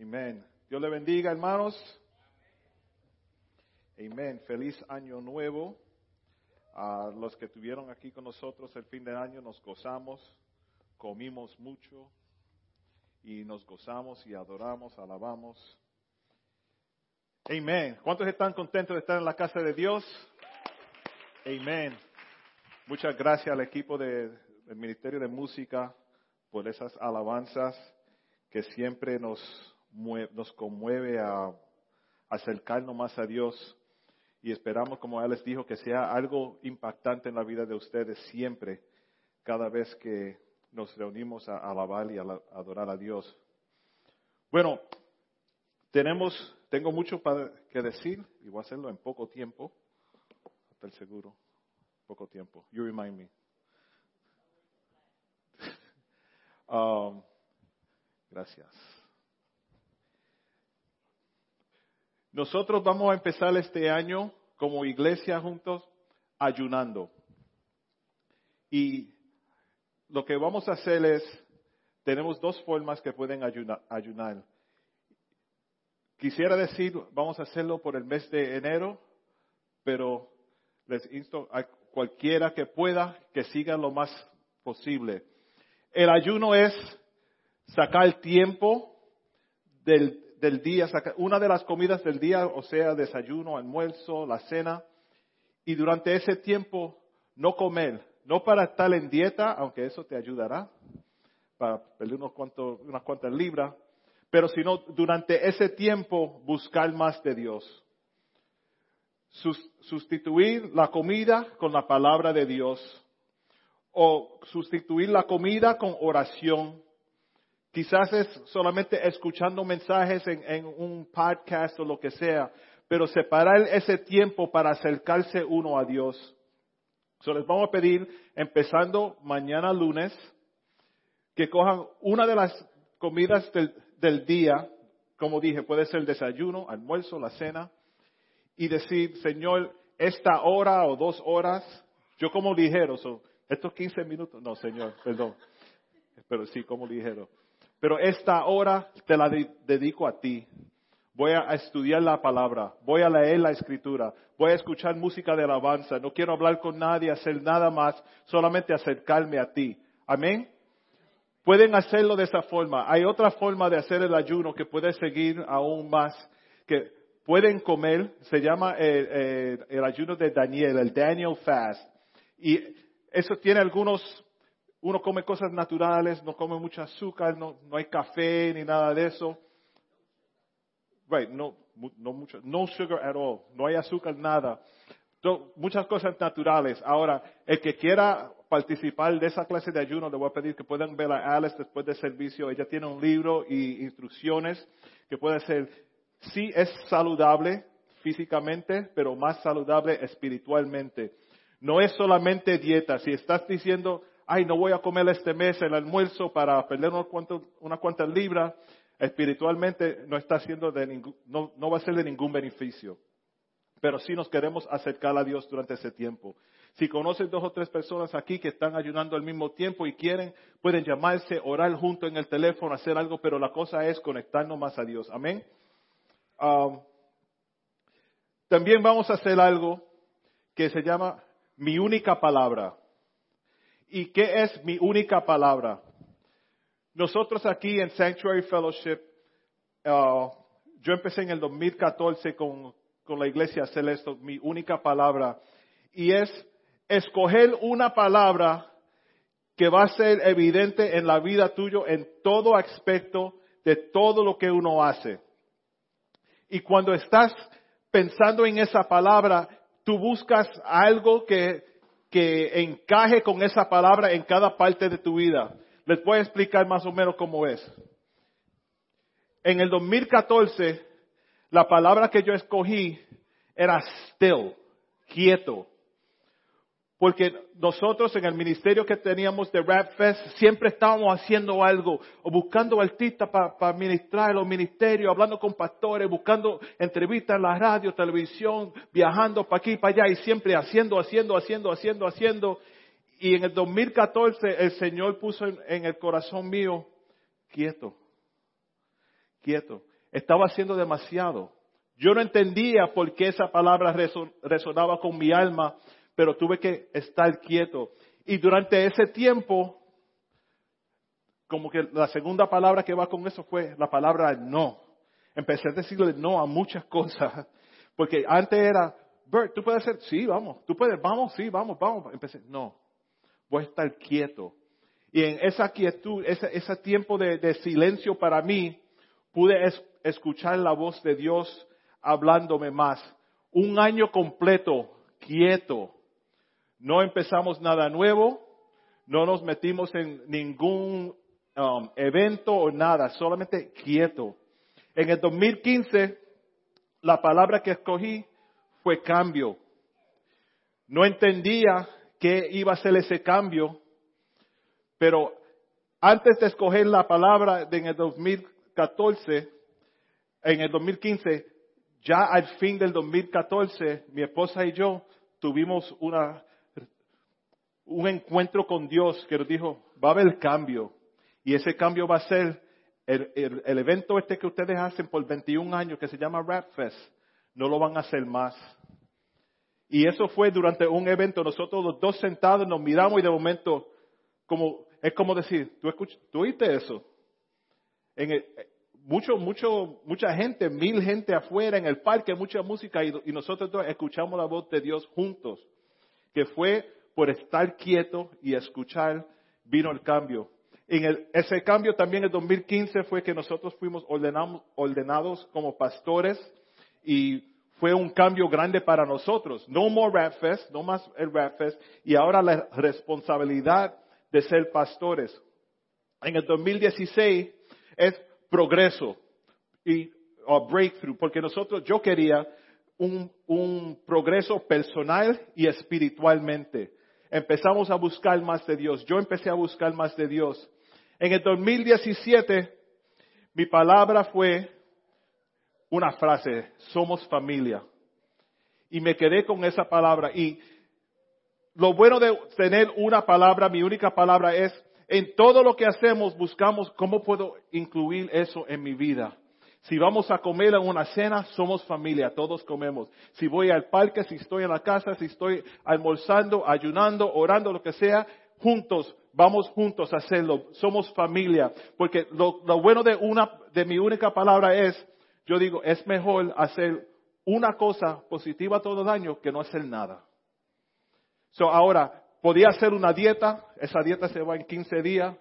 Amén. Dios le bendiga, hermanos. Amén. Feliz año nuevo. A los que estuvieron aquí con nosotros el fin de año nos gozamos, comimos mucho y nos gozamos y adoramos, alabamos. Amén. ¿Cuántos están contentos de estar en la casa de Dios? Amén. Muchas gracias al equipo de, del Ministerio de Música por esas alabanzas que siempre nos, nos conmueve a acercarnos más a Dios y esperamos, como él les dijo, que sea algo impactante en la vida de ustedes siempre, cada vez que nos reunimos a alabar y a adorar a Dios. Bueno, tenemos, tengo mucho para que decir y voy a hacerlo en poco tiempo, hasta el seguro, poco tiempo. You remind me. um, gracias. Nosotros vamos a empezar este año como iglesia juntos ayunando. Y lo que vamos a hacer es, tenemos dos formas que pueden ayunar. Quisiera decir, vamos a hacerlo por el mes de enero, pero les insto a cualquiera que pueda que siga lo más posible. El ayuno es sacar tiempo del del día, una de las comidas del día, o sea, desayuno, almuerzo, la cena, y durante ese tiempo no comer, no para estar en dieta, aunque eso te ayudará para perder unos cuantos, unas cuantas libras, pero sino durante ese tiempo buscar más de Dios. sustituir la comida con la palabra de Dios o sustituir la comida con oración Quizás es solamente escuchando mensajes en, un podcast o lo que sea, pero separar ese tiempo para acercarse uno a Dios. So les vamos a pedir, empezando mañana lunes, que cojan una de las comidas del, del día, como dije, puede ser el desayuno, almuerzo, la cena, y decir, Señor, esta hora o dos horas, yo como ligero, so, estos 15 minutos, no, Señor, perdón, pero sí como ligero pero esta hora te la dedico a ti. Voy a estudiar la palabra, voy a leer la escritura, voy a escuchar música de alabanza, no quiero hablar con nadie, hacer nada más, solamente acercarme a ti. Amén. Pueden hacerlo de esa forma. Hay otra forma de hacer el ayuno que puede seguir aún más, que pueden comer, se llama el, eh, eh, el ayuno de Daniel, el Daniel Fast. Y eso tiene algunos uno come cosas naturales, no come mucho azúcar, no, hay café ni nada de eso. Right, no, no mucho, no sugar at all, no hay azúcar, nada. muchas cosas naturales. Ahora, el que quiera participar de esa clase de ayuno, le voy a pedir que puedan ver a Alice después del servicio. Ella tiene un libro y instrucciones que puede ser, sí es saludable físicamente, pero más saludable espiritualmente. No es solamente dieta. Si estás diciendo, ay, no voy a comer este mes el almuerzo para perder unas cuantas, una cuantas libras, espiritualmente no está haciendo de ningún, no, no va a ser de ningún beneficio. Pero sí nos queremos acercar a Dios durante ese tiempo. Si conocen dos o tres personas aquí que están ayunando al mismo tiempo y quieren, pueden llamarse, orar junto en el teléfono, hacer algo, pero la cosa es conectarnos más a Dios. Amén. Um, también vamos a hacer algo que se llama mi única palabra. ¿Y qué es mi única palabra? Nosotros aquí en Sanctuary Fellowship, uh, yo empecé en el 2014 con, con la iglesia esto, mi única palabra, y es escoger una palabra que va a ser evidente en la vida tuya en todo aspecto de todo lo que uno hace. Y cuando estás pensando en esa palabra, tú buscas algo que que encaje con esa palabra en cada parte de tu vida. Les voy a explicar más o menos cómo es. En el 2014, la palabra que yo escogí era still, quieto. Porque nosotros en el ministerio que teníamos de Rap Fest siempre estábamos haciendo algo, o buscando artistas para ministrar los ministerios, hablando con pastores, buscando entrevistas en la radio, televisión, viajando para aquí y para allá y siempre haciendo, haciendo, haciendo, haciendo, haciendo. Y en el 2014 el Señor puso en, en el corazón mío, quieto, quieto. Estaba haciendo demasiado. Yo no entendía por qué esa palabra resonaba con mi alma, pero tuve que estar quieto. Y durante ese tiempo, como que la segunda palabra que va con eso fue la palabra no. Empecé a decirle no a muchas cosas, porque antes era, Bert, ¿tú puedes hacer? Sí, vamos. ¿Tú puedes? Vamos, sí, vamos, vamos. Empecé, no, voy a estar quieto. Y en esa quietud, ese, tiempo de, silencio para mí, pude escuchar la voz de Dios hablándome más. Un año completo, quieto. No empezamos nada nuevo, no nos metimos en ningún um, evento o nada, solamente quieto. En el 2015, la palabra que escogí fue cambio. No entendía qué iba a ser ese cambio, pero antes de escoger la palabra en el 2014, en el 2015, ya al fin del 2014, mi esposa y yo tuvimos una, un encuentro con Dios que nos dijo, va a haber cambio. Y ese cambio va a ser el, evento este que ustedes hacen por 21 años que se llama Rap Fest. No lo van a hacer más. Y eso fue durante un evento. Nosotros los dos sentados nos miramos y de momento, como, es como decir, ¿tú, ¿tú oíste eso? En el, mucho, mucho, mucha gente, mil gente afuera en el parque, mucha música y, nosotros escuchamos la voz de Dios juntos, que fue por estar quieto y escuchar, vino el cambio. En ese cambio también en 2015 fue que nosotros fuimos ordenados como pastores y fue un cambio grande para nosotros. No more Rap Fest, no más el Rap Fest y ahora la responsabilidad de ser pastores. En el 2016 es progreso y breakthrough, porque nosotros, yo quería un, un progreso personal y espiritualmente. Empezamos a buscar más de Dios. Yo empecé a buscar más de Dios. En el 2017, mi palabra fue una frase, somos familia. Y me quedé con esa palabra. Y lo bueno de tener una palabra, mi única palabra es en todo lo que hacemos buscamos cómo puedo incluir eso en mi vida. Si vamos a comer en una cena, somos familia, todos comemos. Si voy al parque, si estoy en la casa, si estoy almorzando, ayunando, orando, lo que sea, juntos, vamos juntos a hacerlo. Somos familia. Porque lo, bueno de una, de mi única palabra es, yo digo, es mejor hacer una cosa positiva todo el año que no hacer nada. So ahora, Podía hacer una dieta, esa dieta se va en 15 días,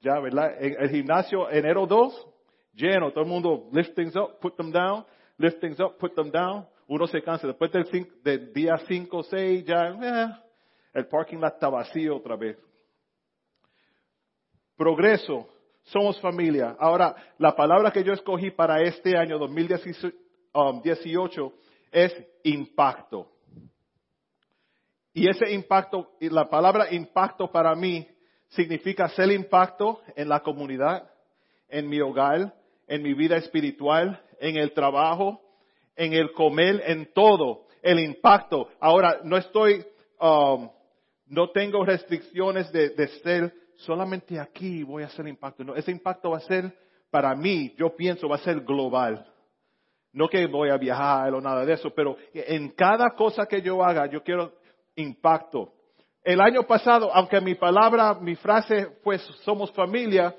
ya, ¿verdad? El, gimnasio enero 2, lleno, todo el mundo lift things up, put them down, lift things up, put them down. Uno se cansa. Después del, día 5, 6, ya, eh, el parking lot está vacío otra vez. Progreso, somos familia. Ahora, la palabra que yo escogí para este año 2018 um, es impacto. Y ese impacto, y la palabra impacto para mí significa ser impacto en la comunidad, en mi hogar, en mi vida espiritual, en el trabajo, en el comer, en todo, el impacto. Ahora, no estoy, um, no tengo restricciones de, de, ser solamente aquí voy a hacer impacto. No, ese impacto va a ser, para mí, yo pienso, va a ser global. No que voy a viajar o nada de eso, pero en cada cosa que yo haga, yo quiero impacto. El año pasado, aunque mi palabra, mi frase fue somos familia,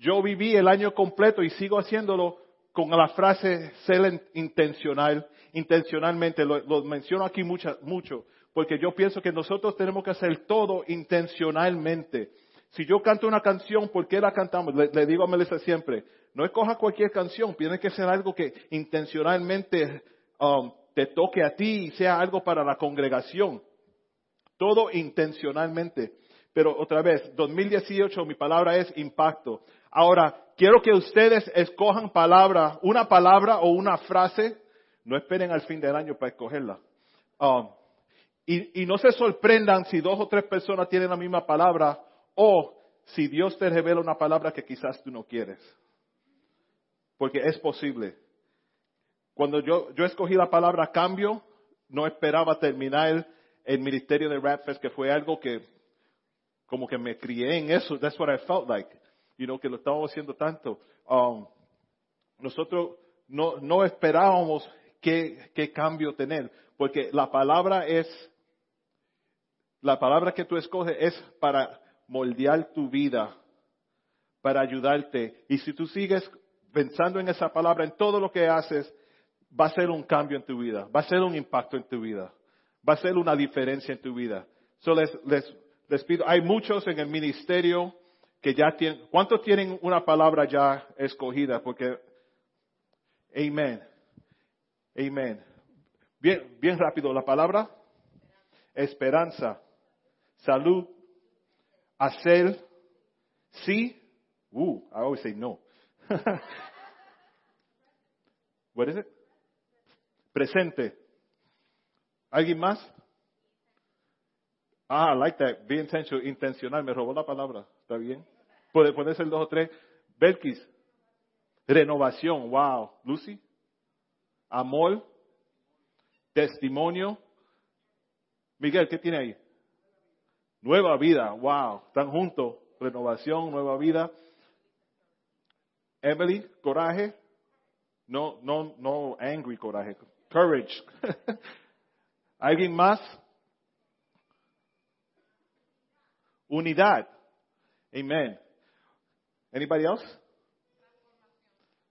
yo viví el año completo y sigo haciéndolo con la frase ser intencional, intencionalmente. Lo, menciono aquí mucho, mucho, porque yo pienso que nosotros tenemos que hacer todo intencionalmente. Si yo canto una canción, ¿por qué la cantamos? Le, digo a Melissa siempre, no escoja cualquier canción, tiene que ser algo que intencionalmente um, te toque a ti y sea algo para la congregación. Todo intencionalmente. Pero otra vez, 2018 mi palabra es impacto. Ahora, quiero que ustedes escojan palabra, una palabra o una frase. No esperen al fin del año para escogerla. Um, y, no se sorprendan si dos o tres personas tienen la misma palabra o si Dios te revela una palabra que quizás tú no quieres. Porque es posible. Cuando yo, yo escogí la palabra cambio, no esperaba terminar el ministerio de Rapfest, que fue algo que como que me crié en eso. That's what I felt like. You know, que lo estábamos haciendo tanto. Um, nosotros no, no esperábamos qué, qué cambio tener, porque la palabra es, la palabra que tú escoges es para moldear tu vida, para ayudarte. Y si tú sigues pensando en esa palabra, en todo lo que haces, va a ser un cambio en tu vida, va a ser un impacto en tu vida, va a ser una diferencia en tu vida. So les, les, les pido, hay muchos en el ministerio que ya tienen, ¿cuántos tienen una palabra ya escogida? Porque, amén, amén. Bien, bien rápido, la palabra, esperanza, salud, hacer, sí, uh, I always say no. What is it? Presente. ¿Alguien más? Ah, I like that. Be intentional. Intencional. Me robó la palabra. ¿Está bien? Puede, puede ser dos o tres. Belkis. Renovación. Wow. Lucy. Amor. Testimonio. Miguel, ¿qué tiene ahí? Nueva vida. Wow. Están juntos. Renovación, nueva vida. Emily, coraje. No, no, no angry coraje. Courage. ¿Alguien más? Unidad. Amen. Anybody else?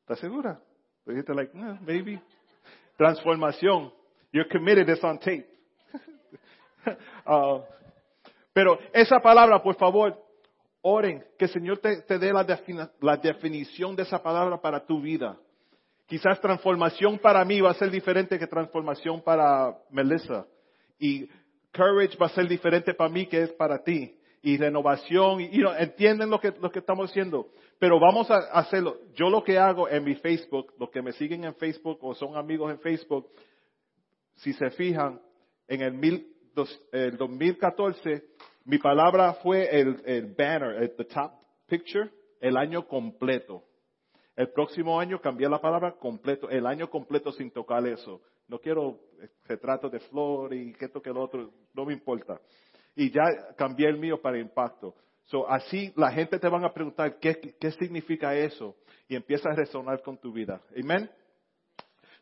¿Estás segura? Dijiste like, eh, maybe. Transformación. You're committed, it's on tape. uh, pero esa palabra, por favor, oren, que el Señor te, te dé la, la definición de esa palabra para tu vida. Quizás transformación para mí va a ser diferente que transformación para Melissa. Y courage va a ser diferente para mí que es para ti. Y renovación, y, entienden lo que, lo que estamos haciendo. Pero vamos a hacerlo. Yo lo que hago en mi Facebook, los que me siguen en Facebook o son amigos en Facebook, si se fijan, en el, mil, el 2014, mi palabra fue el, el banner, el the top picture, el año completo. El próximo año cambié la palabra completo, el año completo sin tocar eso. No quiero retratos de flor y esto que lo otro, no me importa. Y ya cambié el mío para impacto. So, así la gente te van a preguntar qué, qué significa eso y empieza a resonar con tu vida. Amén.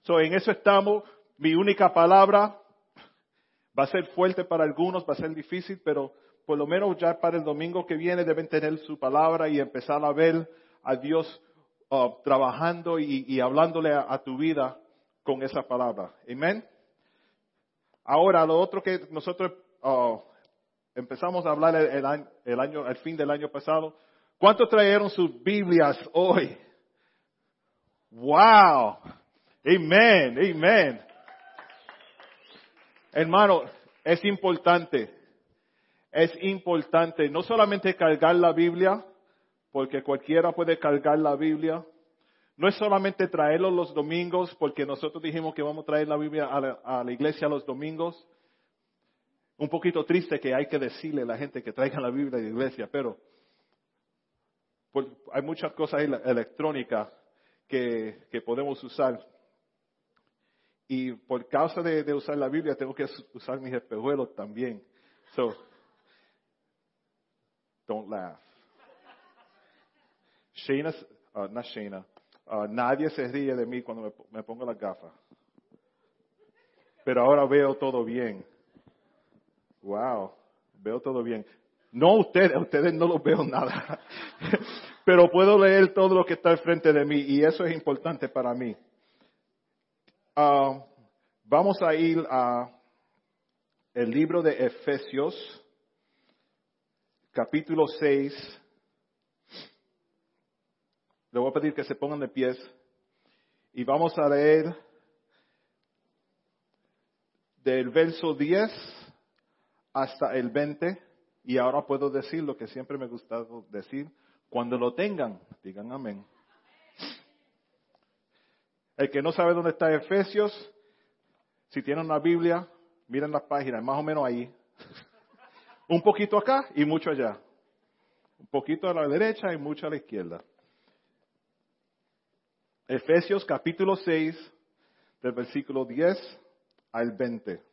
So, en eso estamos. Mi única palabra va a ser fuerte para algunos, va a ser difícil, pero por lo menos ya para el domingo que viene deben tener su palabra y empezar a ver a Dios Uh, trabajando y, hablándole a, tu vida con esa palabra. Amén. Ahora, lo otro que nosotros uh, empezamos a hablar el, año, el, fin del año pasado, ¿cuántos trajeron sus Biblias hoy? Wow. Amén, amén. Hermano, es importante, es importante no solamente cargar la Biblia, porque cualquiera puede cargar la Biblia. No es solamente traerlo los domingos, porque nosotros dijimos que vamos a traer la Biblia a la, iglesia los domingos. Un poquito triste que hay que decirle a la gente que traigan la Biblia a la iglesia, pero hay muchas cosas electrónicas que, podemos usar. Y por causa de, usar la Biblia tengo que usar mis espejuelos también. So, don't laugh. Shayna, uh, no Shayna, uh, nadie se ríe de mí cuando me, pongo las gafas. Pero ahora veo todo bien. Wow, veo todo bien. No ustedes, ustedes no lo veo nada. Pero puedo leer todo lo que está al frente de mí y eso es importante para mí. Uh, vamos a ir a el libro de Efesios, capítulo 6 le voy a pedir que se pongan de pies y vamos a leer del verso 10 hasta el 20 y ahora puedo decir lo que siempre me ha gustado decir. Cuando lo tengan, digan amén. El que no sabe dónde está Efesios, si tienen una Biblia, miren las páginas, más o menos ahí. Un poquito acá y mucho allá. Un poquito a la derecha y mucho a la izquierda. Efesios capítulo 6, del versículo 10 al 20.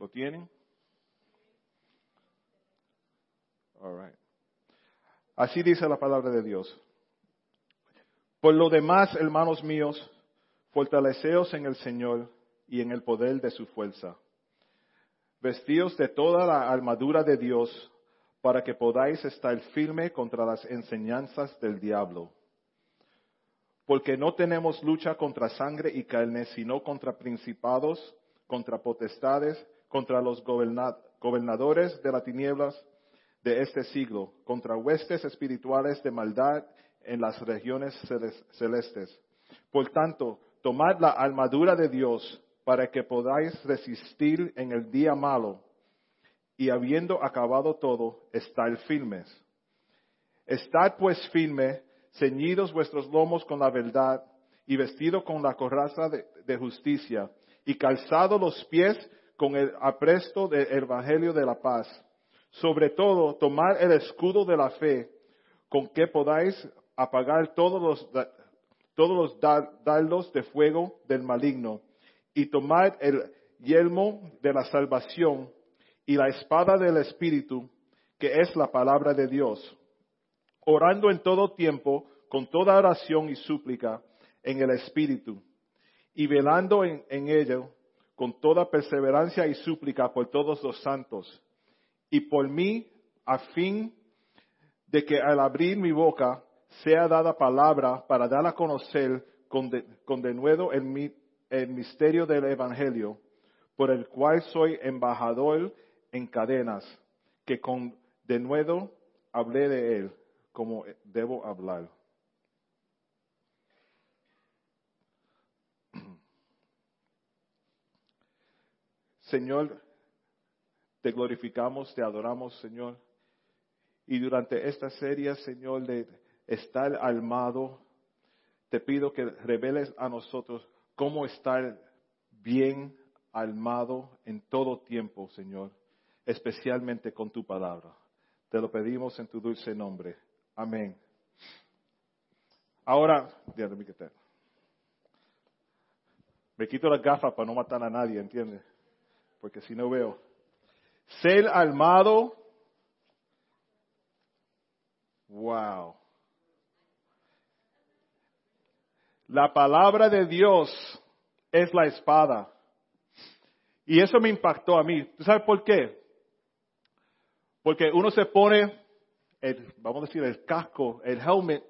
¿Lo tienen? All right. Así dice la palabra de Dios. Por lo demás, hermanos míos, fortaleceos en el Señor y en el poder de su fuerza. Vestíos de toda la armadura de Dios para que podáis estar firme contra las enseñanzas del diablo. Porque no tenemos lucha contra sangre y carne, sino contra principados, contra potestades, contra los gobernadores de las tinieblas de este siglo, contra huestes espirituales de maldad en las regiones celestes. Por tanto, tomad la armadura de Dios para que podáis resistir en el día malo y habiendo acabado todo, estar firmes. Estad pues firme, ceñidos vuestros lomos con la verdad y vestido con la coraza de, justicia y calzado los pies con el apresto del Evangelio de la paz. Sobre todo, tomar el escudo de la fe con que podáis apagar todos los, todos los dardos de fuego del maligno y tomar el yelmo de la salvación y la espada del Espíritu, que es la palabra de Dios, orando en todo tiempo con toda oración y súplica en el Espíritu, y velando en, ello con toda perseverancia y súplica por todos los santos, y por mí, a fin de que al abrir mi boca sea dada palabra para dar a conocer con, de, nuevo el, el misterio del Evangelio, por el cual soy embajador en cadenas, que con de nuevo hablé de él como debo hablar. Señor, te glorificamos, te adoramos, Señor. Y durante esta serie, Señor, de estar armado, te pido que reveles a nosotros cómo estar bien armado en todo tiempo, Señor, especialmente con tu palabra. Te lo pedimos en tu dulce nombre. Amén. Ahora, me quito las gafas para no matar a nadie, ¿entiendes? Porque si no veo. Ser armado. Wow. La palabra de Dios es la espada. Y eso me impactó a mí. ¿Tú sabes por qué? Porque uno se pone, el, vamos a decir, el casco, el helmet,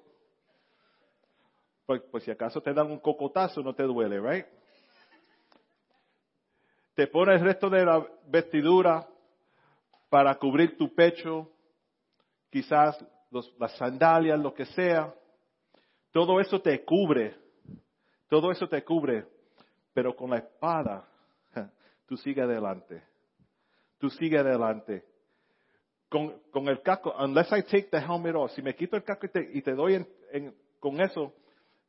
pues, pues, si acaso te dan un cocotazo no te duele, ¿right? Te pone el resto de la vestidura para cubrir tu pecho, quizás las sandalias, lo que sea. Todo eso te cubre. Todo eso te cubre, pero con la espada tú sigues adelante. Tú sigues adelante. Con, con, el casco, unless I take the helmet off, si me quito el casco y te, doy en, con eso,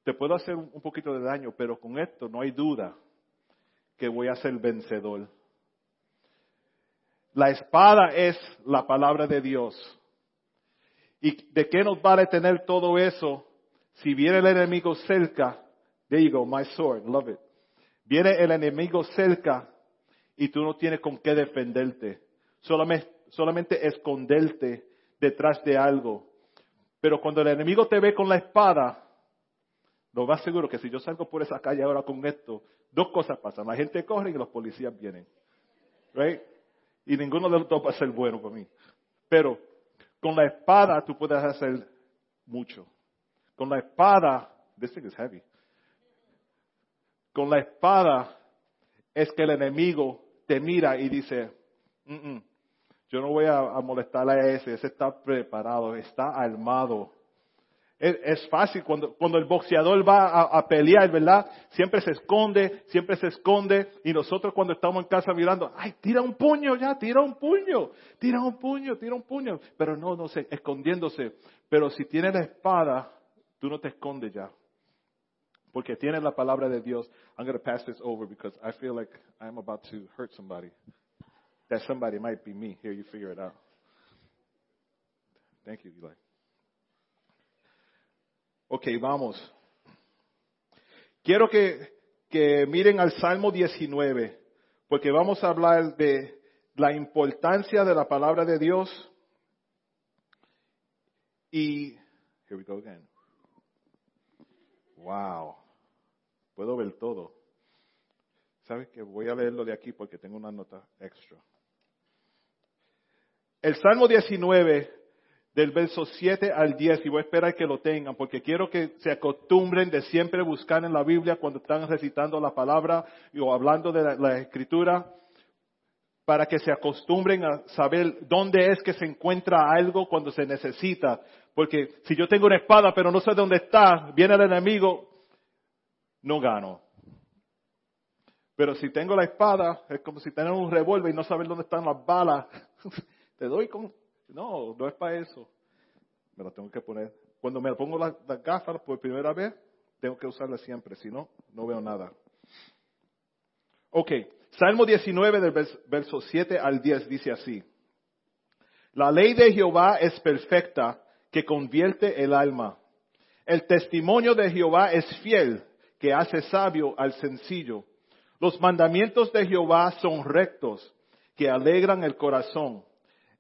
te puedo hacer un, poquito de daño, pero con esto no hay duda que voy a ser vencedor. La espada es la palabra de Dios. ¿Y de qué nos vale tener todo eso si viene el enemigo cerca There you go, my sword, love it. Viene el enemigo cerca y tú no tienes con qué defenderte. Solamente, solamente esconderte detrás de algo. Pero cuando el enemigo te ve con la espada, lo más seguro que si yo salgo por esa calle ahora con esto, dos cosas pasan. La gente corre y los policías vienen. Right? Y ninguno de los dos va a ser bueno para mí. Pero con la espada tú puedes hacer mucho. Con la espada, this thing is heavy con la espada es que el enemigo te mira y dice, yo no voy a, molestar a ese, ese está preparado, está armado. Es, fácil cuando, cuando el boxeador va a, pelear, ¿verdad? Siempre se esconde, siempre se esconde. Y nosotros cuando estamos en casa mirando, ay, tira un puño ya, tira un puño, tira un puño, tira un puño. Pero no, no sé, escondiéndose. Pero si tiene la espada, tú no te escondes ya porque tiene la palabra de Dios. I'm going to pass this over because I feel like I'm about to hurt somebody. That somebody might be me. Here, you figure it out. Thank you, Eli. Ok, vamos. Quiero que, miren al Salmo 19, porque vamos a hablar de la importancia de la palabra de Dios. Y, here we go again. Wow. Puedo ver todo. ¿Sabes que Voy a leerlo de aquí porque tengo una nota extra. El Salmo 19, del verso 7 al 10, y voy a esperar que lo tengan, porque quiero que se acostumbren de siempre buscar en la Biblia cuando están recitando la palabra o hablando de la, escritura, para que se acostumbren a saber dónde es que se encuentra algo cuando se necesita. Porque si yo tengo una espada pero no sé dónde está, viene el enemigo, no gano. Pero si tengo la espada, es como si tener un revólver y no saber dónde están las balas. Te doy con... No, no es para eso. Me lo tengo que poner. Cuando me pongo las, gafas por primera vez, tengo que usarlas siempre, si no, no veo nada. Ok, Salmo 19 del verso 7 al 10 dice así. La ley de Jehová es perfecta, que convierte el alma. El testimonio de Jehová es fiel, que hace sabio al sencillo. Los mandamientos de Jehová son rectos, que alegran el corazón.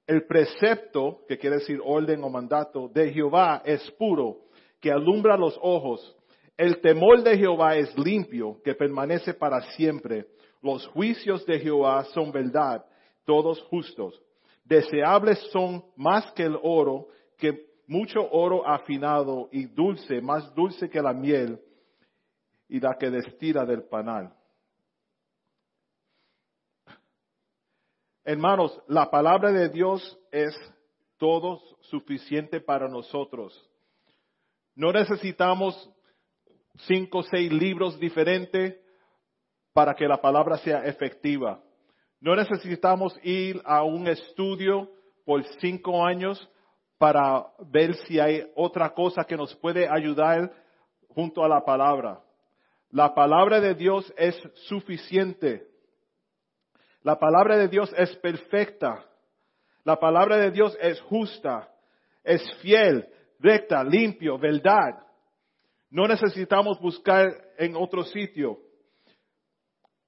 El precepto, que quiere decir orden o mandato, de Jehová es puro, que alumbra los ojos. El temor de Jehová es limpio, que permanece para siempre. Los juicios de Jehová son verdad, todos justos. Deseables son más que el oro, que mucho oro afinado y dulce, más dulce que la miel y la que destila del panal. Hermanos, la palabra de Dios es todo suficiente para nosotros. No necesitamos cinco o seis libros diferentes para que la palabra sea efectiva. No necesitamos ir a un estudio por cinco años para ver si hay otra cosa que nos puede ayudar junto a la palabra. La palabra de Dios es suficiente. La palabra de Dios es perfecta. La palabra de Dios es justa, es fiel, recta, limpio, verdad. No necesitamos buscar en otro sitio.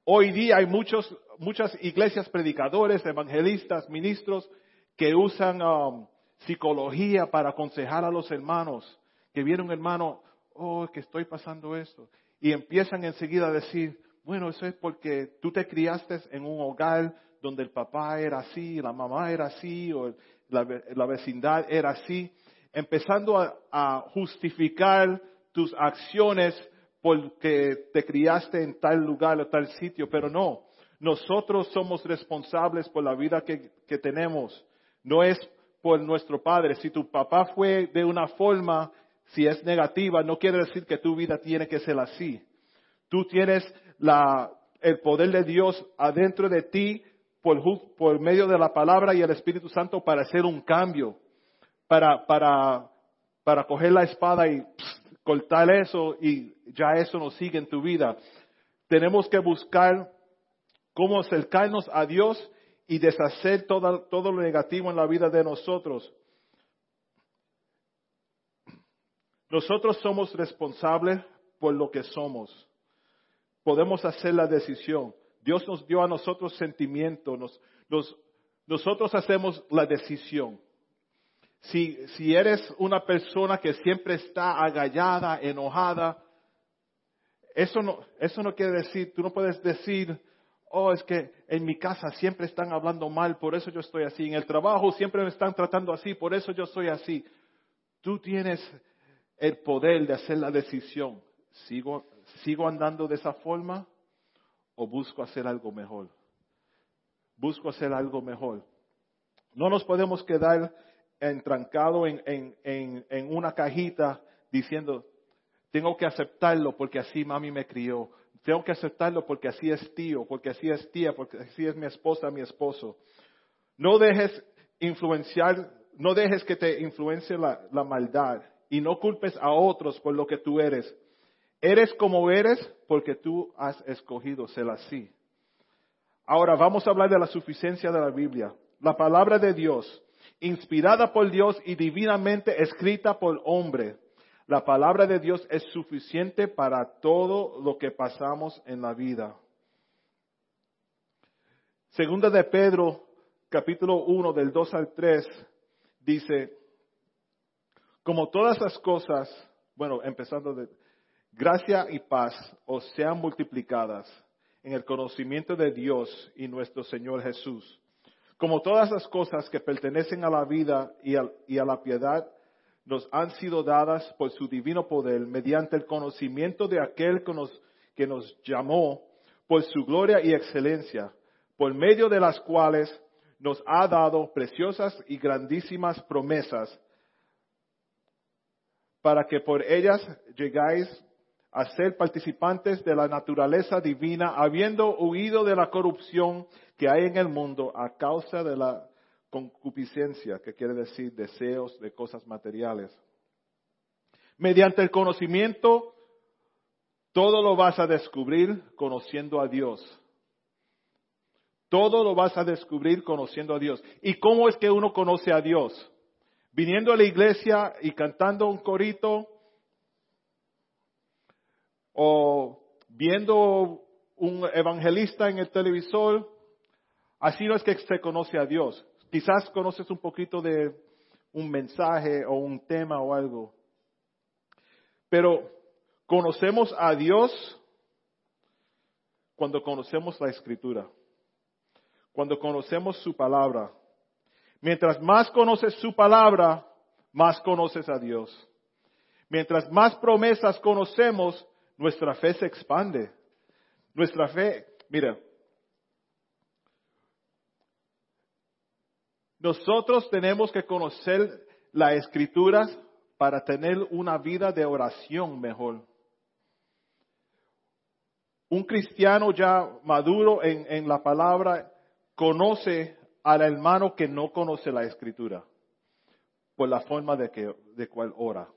Hoy día hay muchos, muchas iglesias, predicadores, evangelistas, ministros que usan um, psicología para aconsejar a los hermanos. Que viene un hermano, oh, que estoy pasando esto. Y empiezan enseguida a decir, bueno, eso es porque tú te criaste en un hogar donde el papá era así, la mamá era así, o la, vecindad era así, empezando a, justificar tus acciones porque te criaste en tal lugar o tal sitio, pero no, nosotros somos responsables por la vida que, tenemos, no es por nuestro padre. Si tu papá fue de una forma, si es negativa, no quiere decir que tu vida tiene que ser así. Tú tienes el poder de Dios adentro de ti por, por, medio de la palabra y el Espíritu Santo para hacer un cambio, para, para, para coger la espada y cortar eso y ya eso nos sigue en tu vida. Tenemos que buscar cómo acercarnos a Dios y deshacer todo, todo lo negativo en la vida de nosotros. Nosotros somos responsables por lo que somos podemos hacer la decisión. Dios nos dio a nosotros sentimiento, nosotros hacemos la decisión. Si, eres una persona que siempre está agallada, enojada, eso no, eso no quiere decir, tú no puedes decir, oh, es que en mi casa siempre están hablando mal, por eso yo estoy así. En el trabajo siempre me están tratando así, por eso yo soy así. Tú tienes el poder de hacer la decisión. Sigo ¿Sigo andando de esa forma o busco hacer algo mejor? Busco hacer algo mejor. No nos podemos quedar entrancados en, en, una cajita diciendo, tengo que aceptarlo porque así mami me crió. Tengo que aceptarlo porque así es tío, porque así es tía, porque así es mi esposa, mi esposo. No dejes influenciar, no dejes que te influencie la, la maldad y no culpes a otros por lo que tú eres. Eres como eres porque tú has escogido ser así. Ahora vamos a hablar de la suficiencia de la Biblia. La palabra de Dios, inspirada por Dios y divinamente escrita por hombre. La palabra de Dios es suficiente para todo lo que pasamos en la vida. Segunda de Pedro, capítulo 1, del 2 al 3, dice, como todas las cosas, bueno, empezando de, Gracia y paz os sean multiplicadas en el conocimiento de Dios y nuestro Señor Jesús. Como todas las cosas que pertenecen a la vida y a, la piedad nos han sido dadas por su divino poder mediante el conocimiento de aquel que nos, que nos llamó por su gloria y excelencia, por medio de las cuales nos ha dado preciosas y grandísimas promesas, para que por ellas llegáis a ser participantes de la naturaleza divina, habiendo huido de la corrupción que hay en el mundo a causa de la concupiscencia, que quiere decir deseos de cosas materiales. Mediante el conocimiento, todo lo vas a descubrir conociendo a Dios. Todo lo vas a descubrir conociendo a Dios. ¿Y cómo es que uno conoce a Dios? Viniendo a la iglesia y cantando un corito, o viendo un evangelista en el televisor, así no es que se conoce a Dios. Quizás conoces un poquito de un mensaje o un tema o algo. Pero conocemos a Dios cuando conocemos la escritura, cuando conocemos su palabra. Mientras más conoces su palabra, más conoces a Dios. Mientras más promesas conocemos, nuestra fe se expande. Nuestra fe, mira, nosotros tenemos que conocer las escrituras para tener una vida de oración mejor. Un cristiano ya maduro en, la palabra conoce al hermano que no conoce la escritura por la forma de, que, de cual ora.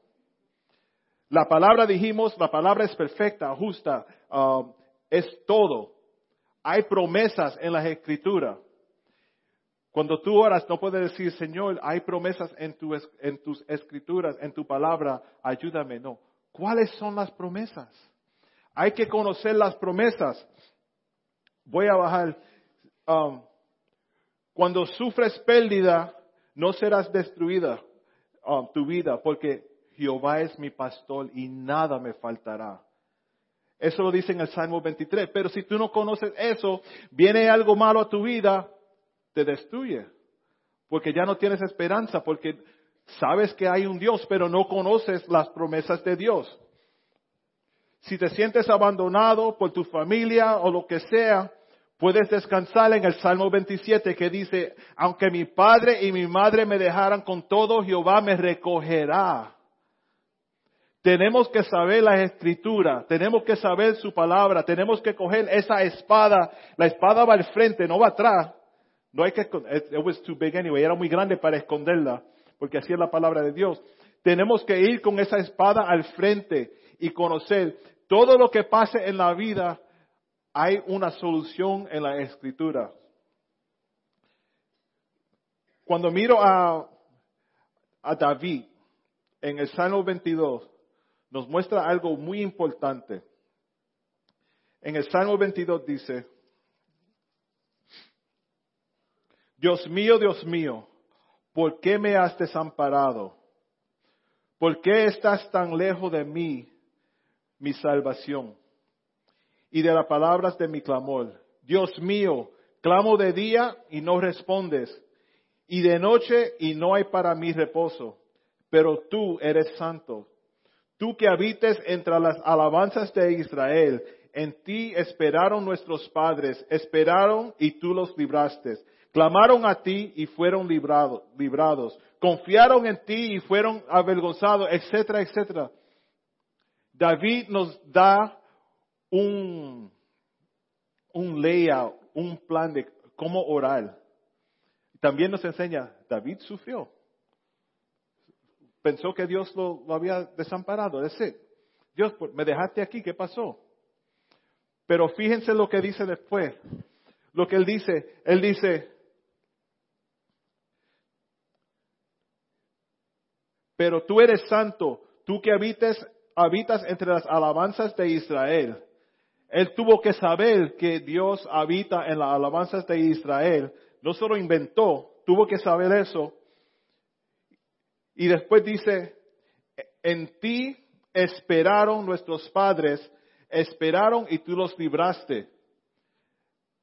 La palabra dijimos, la palabra es perfecta, justa, um, es todo. Hay promesas en las escrituras. Cuando tú oras, no puedes decir, Señor, hay promesas en, en tus escrituras, en tu palabra, ayúdame. No. ¿Cuáles son las promesas? Hay que conocer las promesas. Voy a bajar. Um, cuando sufres pérdida, no serás destruida um, tu vida, porque Jehová es mi pastor y nada me faltará. Eso lo dice en el Salmo 23. Pero si tú no conoces eso, viene algo malo a tu vida, te destruye. Porque ya no tienes esperanza, porque sabes que hay un Dios, pero no conoces las promesas de Dios. Si te sientes abandonado por tu familia o lo que sea, puedes descansar en el Salmo 27 que dice, aunque mi padre y mi madre me dejaran con todo, Jehová me recogerá. Tenemos que saber la escritura, tenemos que saber su palabra, tenemos que coger esa espada. La espada va al frente, no va atrás. No hay que it was too big anyway, era muy grande para esconderla, porque así es la palabra de Dios. Tenemos que ir con esa espada al frente y conocer todo lo que pase en la vida, hay una solución en la escritura. Cuando miro a, a David en el Salmo 22, nos muestra algo muy importante. En el Salmo 22 dice, Dios mío, Dios mío, ¿por qué me has desamparado? ¿Por qué estás tan lejos de mí, mi salvación? Y de las palabras de mi clamor. Dios mío, clamo de día y no respondes, y de noche y no hay para mí reposo. Pero tú eres santo Tú que habites entre las alabanzas de Israel, en ti esperaron nuestros padres, esperaron y tú los libraste. Clamaron a ti y fueron librados. Confiaron en ti y fueron avergonzados, etcétera, etcétera. David nos da un, un layout, un plan de cómo orar. También nos enseña, David sufrió pensó que Dios lo, había desamparado. Es decir, Dios, pues, me dejaste aquí, ¿qué pasó? Pero fíjense lo que dice después. Lo que él dice, él dice, pero tú eres santo, tú que habites, habitas entre las alabanzas de Israel. Él tuvo que saber que Dios habita en las alabanzas de Israel. No solo inventó, tuvo que saber eso y después dice, en ti esperaron nuestros padres, esperaron y tú los libraste.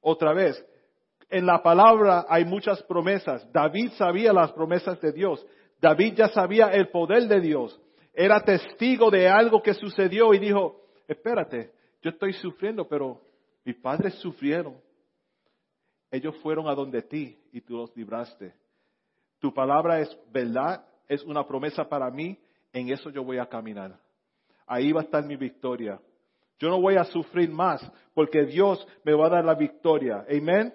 Otra vez, en la palabra hay muchas promesas. David sabía las promesas de Dios. David ya sabía el poder de Dios. Era testigo de algo que sucedió y dijo, espérate, yo estoy sufriendo, pero mis padres sufrieron. Ellos fueron a donde ti y tú los libraste. Tu palabra es verdad, es una promesa para mí, en eso yo voy a caminar. Ahí va a estar mi victoria. Yo no voy a sufrir más porque Dios me va a dar la victoria. Amén.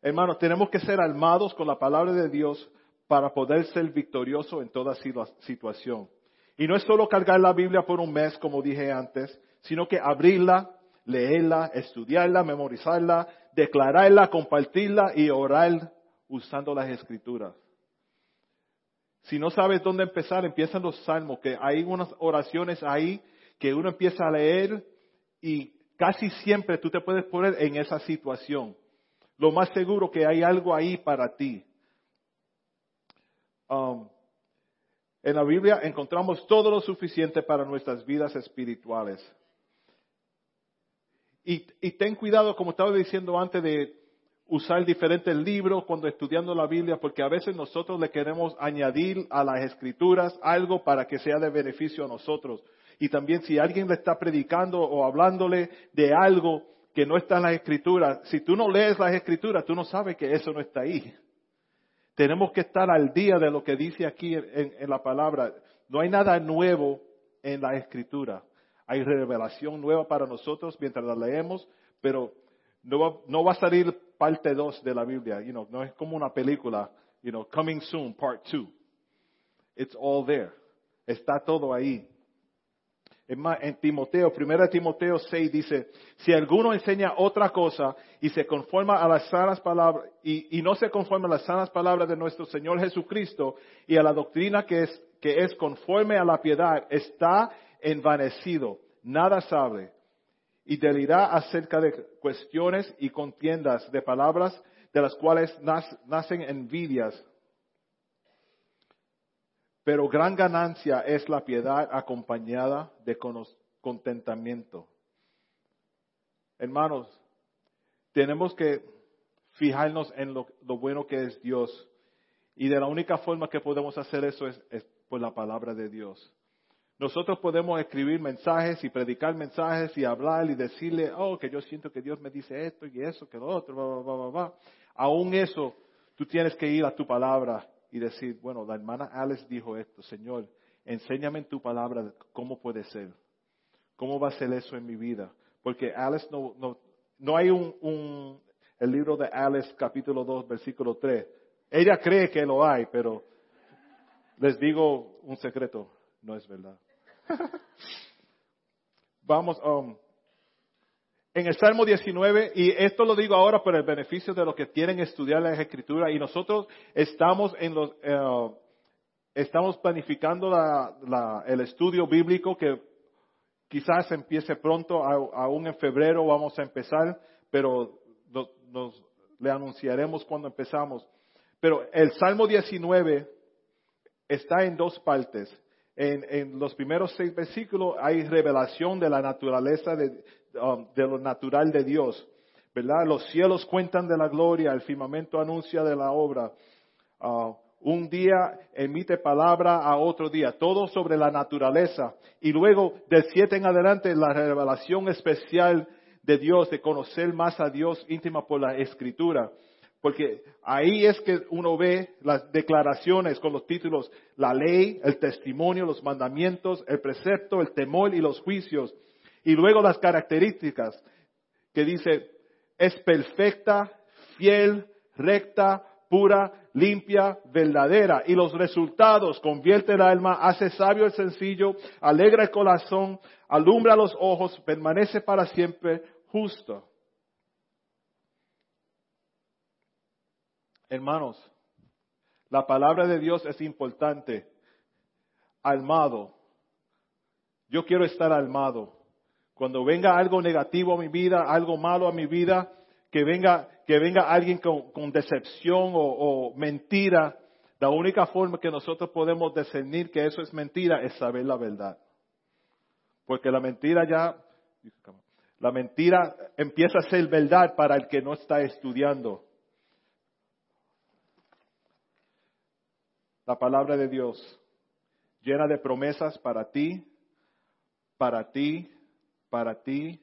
Hermanos, tenemos que ser armados con la palabra de Dios para poder ser victorioso en toda situación. Y no es solo cargar la Biblia por un mes, como dije antes, sino que abrirla, leerla, estudiarla, memorizarla, declararla, compartirla y orar usando las escrituras. Si no sabes dónde empezar, empiezan los salmos, que hay unas oraciones ahí que uno empieza a leer y casi siempre tú te puedes poner en esa situación lo más seguro que hay algo ahí para ti. Um, en la Biblia encontramos todo lo suficiente para nuestras vidas espirituales. Y, ten cuidado, como estaba diciendo antes, de usar diferentes libros cuando estudiando la Biblia, porque a veces nosotros le queremos añadir a las escrituras algo para que sea de beneficio a nosotros. Y también si alguien le está predicando o hablándole de algo, que no está en las escrituras, si tú no lees las escrituras, tú no sabes que eso no está ahí. Tenemos que estar al día de lo que dice aquí en, la palabra. No hay nada nuevo en la escritura. Hay revelación nueva para nosotros mientras la leemos, pero no va, no va a salir parte 2 de la Biblia. You know, no es como una película, you know, coming soon, part 2. It's all there. Está todo ahí. Es más, en Timoteo, 1 Timoteo 6 dice, si alguno enseña otra cosa y se conforma a las sanas palabras, y, no se conforma a las sanas palabras de nuestro Señor Jesucristo y a la doctrina que es, que es conforme a la piedad, está envanecido, nada sabe, y delirá acerca de cuestiones y contiendas de palabras de las cuales nacen envidias pero gran ganancia es la piedad acompañada de contentamiento. Hermanos, tenemos que fijarnos en lo, bueno que es Dios. Y de la única forma que podemos hacer eso es, por la palabra de Dios. Nosotros podemos escribir mensajes y predicar mensajes y hablar y decirle, oh, que yo siento que Dios me dice esto y eso, que lo otro, bla, bla, bla, bla. Aún eso, tú tienes que ir a tu palabra y decir, bueno, la hermana Alice dijo esto, Señor, enséñame en tu palabra cómo puede ser, cómo va a ser eso en mi vida. Porque Alice no, no, no hay un, un, el libro de Alice capítulo 2, versículo 3. Ella cree que lo hay, pero les digo un secreto, no es verdad. Vamos, um, en el Salmo 19, y esto lo digo ahora por el beneficio de los que quieren estudiar las escrituras, y nosotros estamos en los, eh, estamos planificando el estudio bíblico que quizás empiece pronto, aún en febrero vamos a empezar, pero nos, le anunciaremos cuando empezamos. Pero el Salmo 19 está en dos partes. En, en, los primeros seis versículos hay revelación de la naturaleza de, Um, de lo natural de Dios. ¿Verdad? Los cielos cuentan de la gloria, el firmamento anuncia de la obra. Uh, un día emite palabra a otro día, todo sobre la naturaleza. Y luego, del siete en adelante, la revelación especial de Dios, de conocer más a Dios íntima por la escritura. Porque ahí es que uno ve las declaraciones con los títulos, la ley, el testimonio, los mandamientos, el precepto, el temor y los juicios. Y luego las características que dice, es perfecta, fiel, recta, pura, limpia, verdadera. Y los resultados, convierte el alma, hace sabio el sencillo, alegra el corazón, alumbra los ojos, permanece para siempre justo. Hermanos, la palabra de Dios es importante. Almado. Yo quiero estar almado. Cuando venga algo negativo a mi vida, algo malo a mi vida, que venga, que venga alguien con, decepción o, mentira, La única forma que nosotros podemos discernir que eso es mentira es saber la verdad. Porque la mentira ya, la mentira empieza a ser verdad para el que no está estudiando. La palabra de Dios, llena de promesas para ti, para ti, para ti,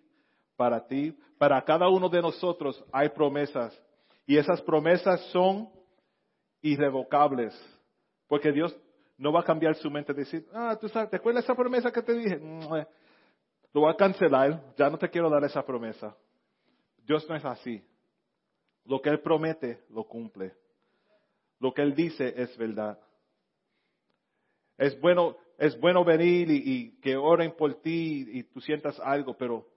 para ti, para cada uno de nosotros hay promesas. Y esas promesas son irrevocables. Porque Dios no va a cambiar su mente decir, ah, tú sabes, ¿te acuerdas esa promesa que te dije? Lo voy a cancelar, ya no te quiero dar esa promesa. Dios no es así. Lo que Él promete, lo cumple. Lo que Él dice es verdad. Es bueno, es bueno venir y, que oren por ti y, y tú sientas algo, pero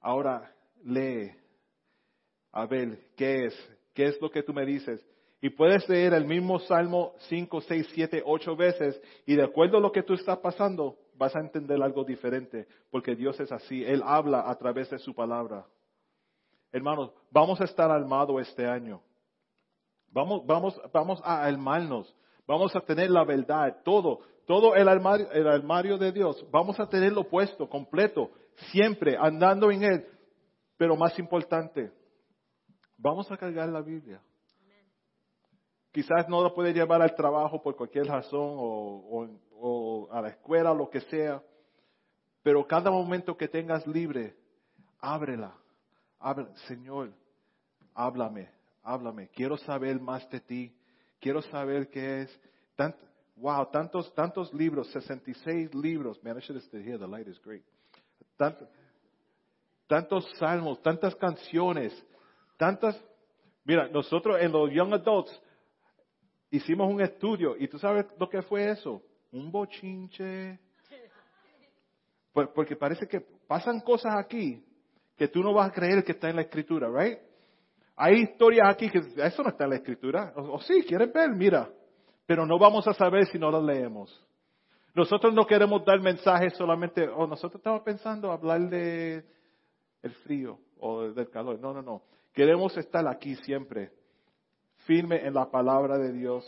ahora lee. A ver, ¿qué es? ¿Qué es lo que tú me dices? Y puedes leer el mismo Salmo 5, 6, 7, 8 veces y de acuerdo a lo que tú estás pasando, vas a entender algo diferente, porque Dios es así, Él habla a través de su palabra. Hermanos, vamos a estar armados este año. Vamos, vamos, vamos a armarnos. Vamos a tener la verdad, todo, todo el armario, el armario de Dios. Vamos a tenerlo puesto, completo, siempre andando en Él. Pero más importante, vamos a cargar la Biblia. Quizás no la puede llevar al trabajo por cualquier razón o, a la escuela, lo que sea. Pero cada momento que tengas libre, ábrela. Señor, háblame, háblame. Quiero saber más de ti. Quiero saber qué es. Wow, tantos, tantos libros, 66 libros. Man, I should have stayed here. The light is great. tantos salmos, tantas canciones, tantas. Mira, nosotros en los Young Adults hicimos un estudio y tú sabes lo que fue eso, un bochinche. Porque parece que pasan cosas aquí que tú no vas a creer que está en la escritura, ¿right? Hay historias aquí que eso no está en la escritura. O, sí, quieren ver, mira. Pero no vamos a saber si no las leemos. Nosotros no queremos dar mensajes solamente, o nosotros estamos pensando hablar de el frío o del calor. No, no, no. Queremos estar aquí siempre firme en la palabra de Dios.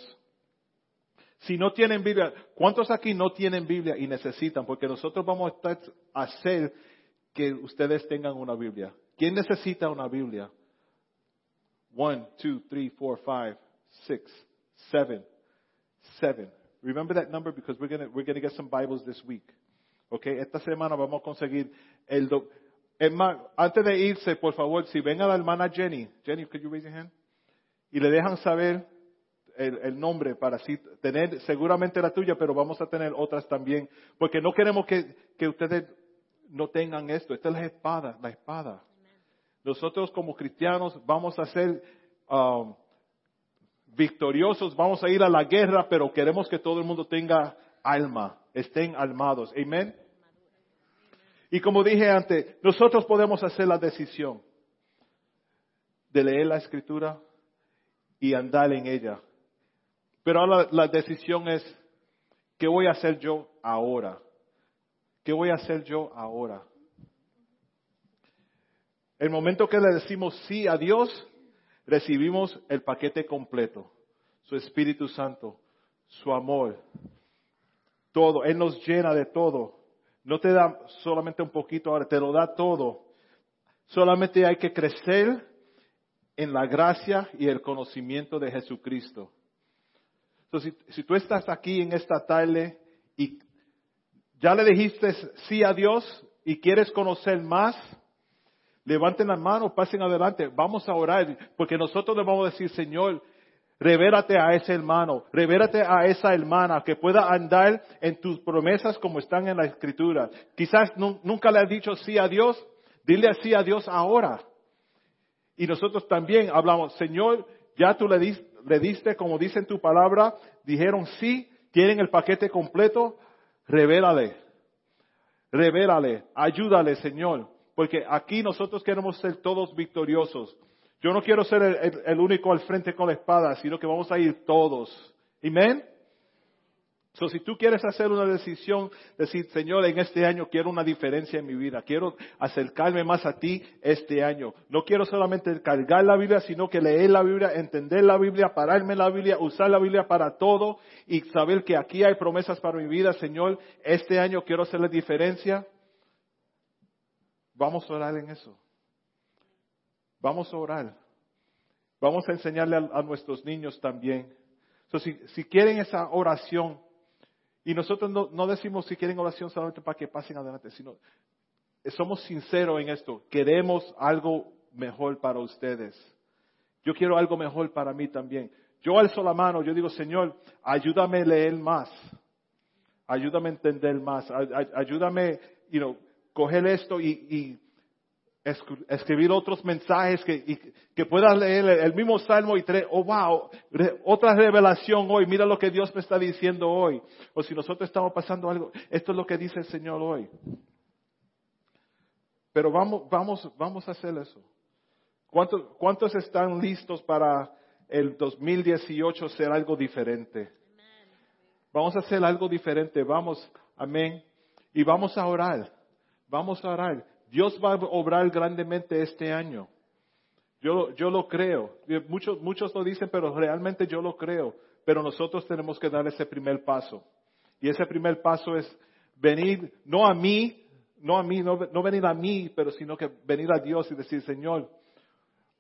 Si no tienen Biblia, ¿cuántos aquí no tienen Biblia y necesitan? Porque nosotros vamos a, estar, a hacer que ustedes tengan una Biblia. ¿Quién necesita una Biblia? One, two, three, four, five, six, seven, seven. Remember that number because we're gonna we're gonna get some Bibles this week. Okay, esta semana vamos a conseguir el. Do... antes de irse, por favor, si ven a la hermana Jenny, Jenny, could you raise your hand? y le dejan saber el, nombre para así tener seguramente la tuya, pero vamos a tener otras también, porque no queremos que, ustedes no tengan esto. Esta es la espada, la espada. Nosotros como cristianos vamos a ser um, victoriosos, vamos a ir a la guerra, pero queremos que todo el mundo tenga alma, estén armados. Amén. Y como dije antes, nosotros podemos hacer la decisión de leer la escritura y andar en ella. Pero ahora la decisión es, ¿qué voy a hacer yo ahora? ¿Qué voy a hacer yo ahora? El momento que le decimos sí a Dios, recibimos el paquete completo. Su Espíritu Santo, su amor, todo. Él nos llena de todo. No te da solamente un poquito, ahora te lo da todo. Solamente hay que crecer en la gracia y el conocimiento de Jesucristo. Entonces, si, tú estás aquí en esta tarde y ya le dijiste sí a Dios y quieres conocer más, levanten la mano, pasen adelante, vamos a orar, porque nosotros le vamos a decir, Señor, revérate a ese hermano, revérate a esa hermana que pueda andar en tus promesas como están en la escritura. Quizás nunca le has dicho sí a Dios, dile sí a Dios ahora. Y nosotros también hablamos, Señor, ya tú le, diste, como dice en tu palabra, dijeron sí, tienen el paquete completo, revélale, revélale, ayúdale, Señor, porque aquí nosotros queremos ser todos victoriosos. Yo no quiero ser el, único al frente con la espada, sino que vamos a ir todos. Amén. So, si tú quieres hacer una decisión, decir, Señor, en este año quiero una diferencia en mi vida, quiero acercarme más a ti este año. No quiero solamente cargar la Biblia, sino que leer la Biblia, entender la Biblia, pararme en la Biblia, usar la Biblia para todo y saber que aquí hay promesas para mi vida, Señor. Este año quiero hacer la diferencia. Vamos a orar en eso. Vamos a orar. Vamos a enseñarle a, nuestros niños también. So, si, quieren esa oración, y nosotros no, decimos si quieren oración solamente para que pasen adelante, sino somos sinceros en esto. Queremos algo mejor para ustedes. Yo quiero algo mejor para mí también. Yo alzo la mano, yo digo, Señor, ayúdame a leer más. Ayúdame a entender más. Ayúdame, you know, coger esto y escribir otros mensajes que, que puedas leer el mismo salmo y tres, oh wow, otra revelación hoy, mira lo que Dios me está diciendo hoy. O si nosotros estamos pasando algo, esto es lo que dice el Señor hoy. Pero vamos, vamos, vamos a hacer eso. ¿Cuántos, ¿Cuántos están listos para el 2018 ser algo diferente? Vamos a hacer algo diferente, vamos, amén. Y vamos a orar, vamos a orar. Dios va a obrar grandemente este año. Yo, yo lo creo. Muchos, muchos lo dicen, pero realmente yo lo creo. Pero nosotros tenemos que dar ese primer paso. Y ese primer paso es venir, no a mí, no a mí, no, venir a mí, pero sino que venir a Dios y decir, Señor,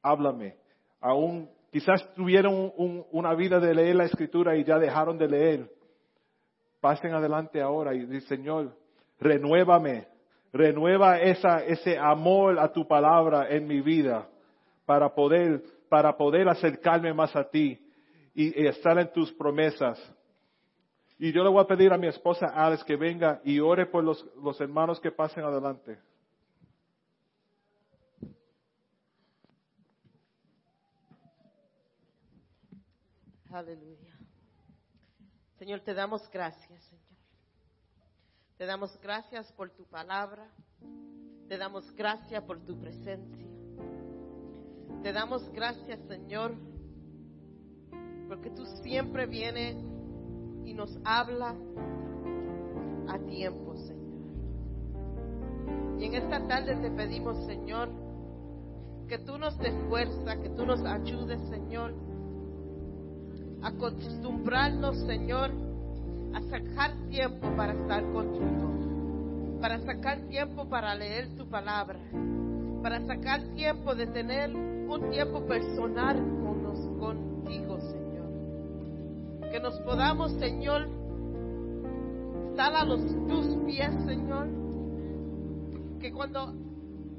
háblame. Aún quizás tuvieron una vida de leer la escritura y ya dejaron de leer. Pasen adelante ahora y dicen, Señor, renuévame, Renueva esa, ese amor a tu palabra en mi vida para poder, para poder acercarme más a ti y, estar en tus promesas. Y yo le voy a pedir a mi esposa Alex que venga y ore por los, los hermanos que pasen adelante. Aleluya. Señor, te damos gracias. Te damos gracias por tu palabra. Te damos gracias por tu presencia. Te damos gracias, Señor, porque tú siempre vienes y nos habla a tiempo, Señor. Y en esta tarde te pedimos, Señor, que tú nos des fuerza, que tú nos ayudes, Señor, a acostumbrarnos, Señor, a sacar tiempo para estar contigo, para sacar tiempo para leer tu palabra, para sacar tiempo de tener un tiempo personal con contigo, Señor. Que nos podamos, Señor, estar a los tus pies, Señor. Que cuando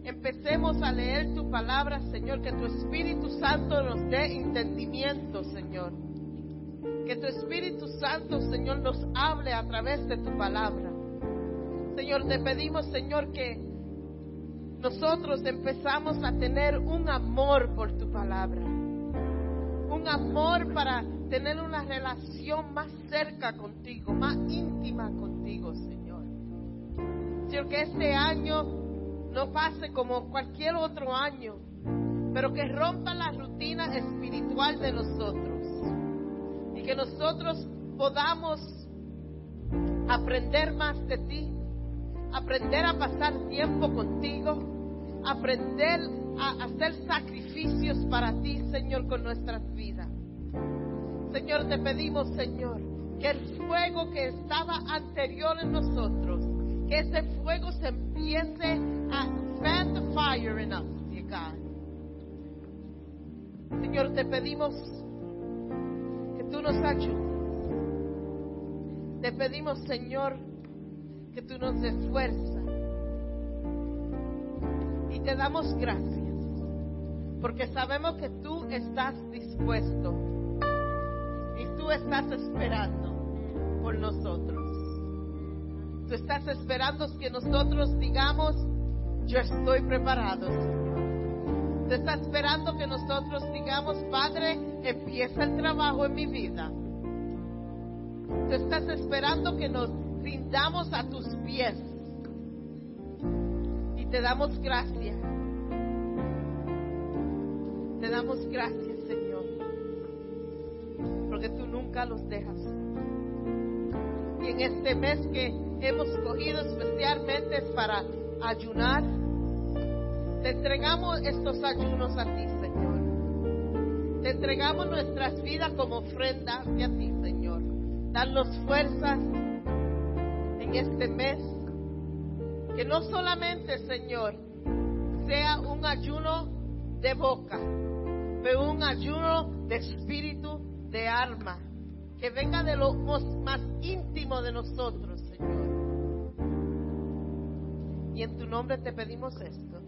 empecemos a leer tu palabra, Señor, que tu Espíritu Santo nos dé entendimiento, Señor que tu Espíritu Santo, Señor, nos hable a través de tu palabra. Señor, te pedimos, Señor, que nosotros empezamos a tener un amor por tu palabra. Un amor para tener una relación más cerca contigo, más íntima contigo, Señor. Señor, que este año no pase como cualquier otro año, pero que rompa la rutina espiritual de nosotros que nosotros podamos aprender más de ti, aprender a pasar tiempo contigo, aprender a hacer sacrificios para ti, Señor, con nuestras vidas. Señor, te pedimos, Señor, que el fuego que estaba anterior en nosotros, que ese fuego se empiece a fan the fire in us, Señor, te pedimos tú nos ayudes. Te pedimos, Señor, que tú nos des. Y te damos gracias, porque sabemos que tú estás dispuesto y tú estás esperando por nosotros. Tú estás esperando que nosotros digamos, yo estoy preparado, Tú estás esperando que nosotros digamos, Padre, empieza el trabajo en mi vida. Tú estás esperando que nos rindamos a tus pies. Y te damos gracias. Te damos gracias, Señor. Porque tú nunca los dejas. Y en este mes que hemos cogido especialmente para ayunar, te entregamos estos ayunos a ti, Señor. Te entregamos nuestras vidas como ofrenda hacia ti, Señor. Danos fuerzas en este mes. Que no solamente, Señor, sea un ayuno de boca, pero un ayuno de espíritu, de alma, que venga de lo más íntimo de nosotros, Señor. Y en tu nombre te pedimos esto.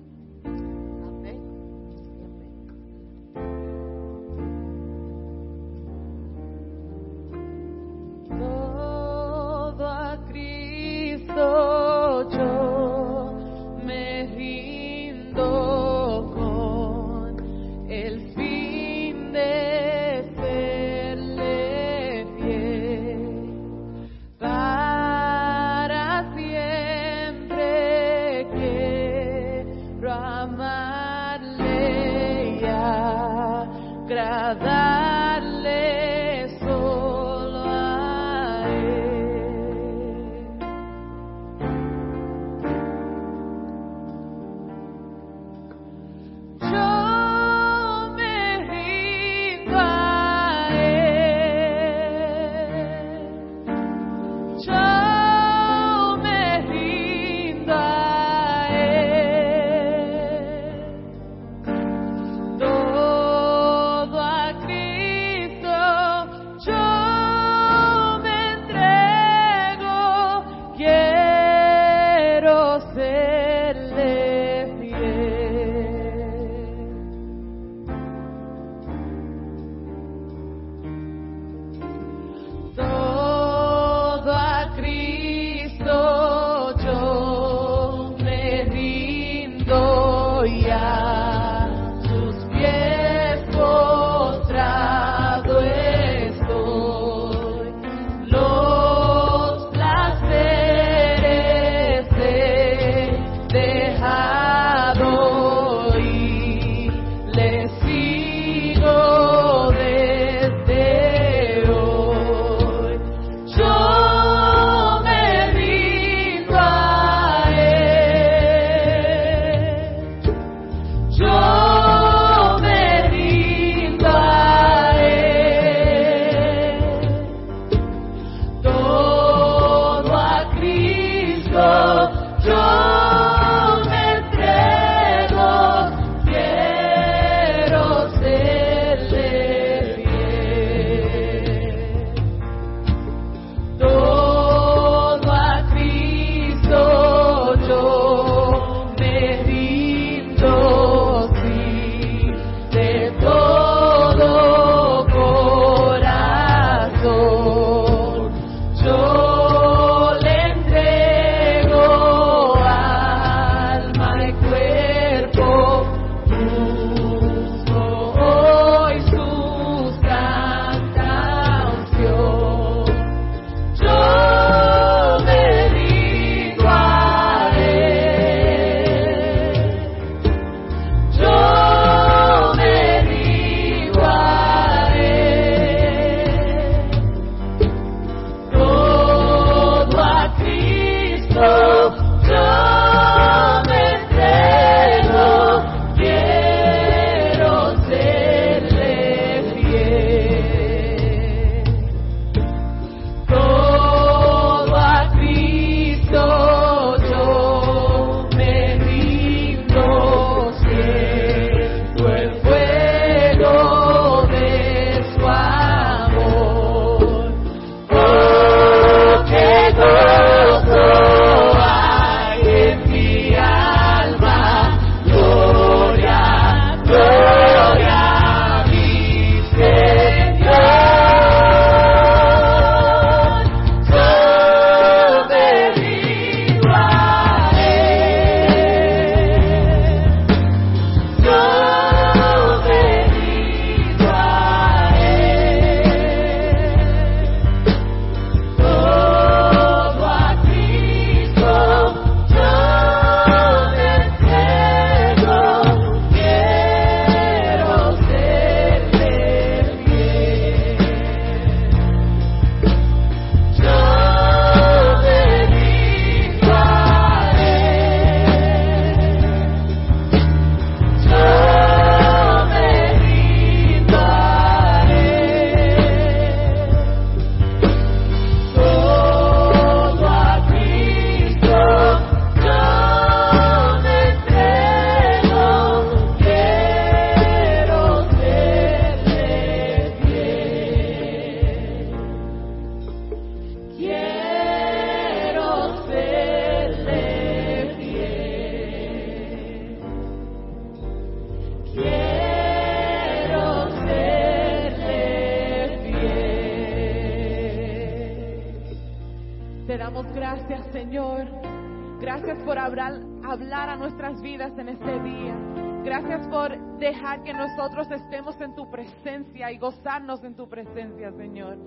Que nosotros estemos en tu presencia y gozarnos en tu presencia, Señor.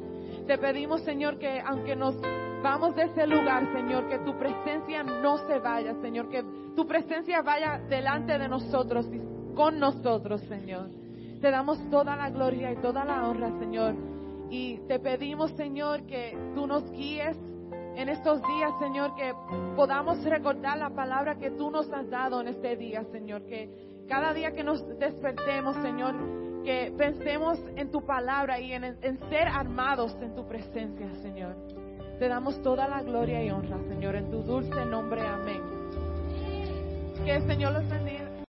Te pedimos, Señor, que aunque nos vamos de ese lugar, Señor, que tu presencia no se vaya, Señor, que tu presencia vaya delante de nosotros y con nosotros, Señor. Te damos toda la gloria y toda la honra, Señor. Y te pedimos, Señor, que tú nos guíes en estos días, Señor, que podamos recordar la palabra que tú nos has dado en este día, Señor. Que cada día que nos despertemos, Señor, que pensemos en tu palabra y en, ser armados en tu presencia, Señor. Te damos toda la gloria y honra, Señor, en tu dulce nombre. Amén. Que el Señor los bendiga.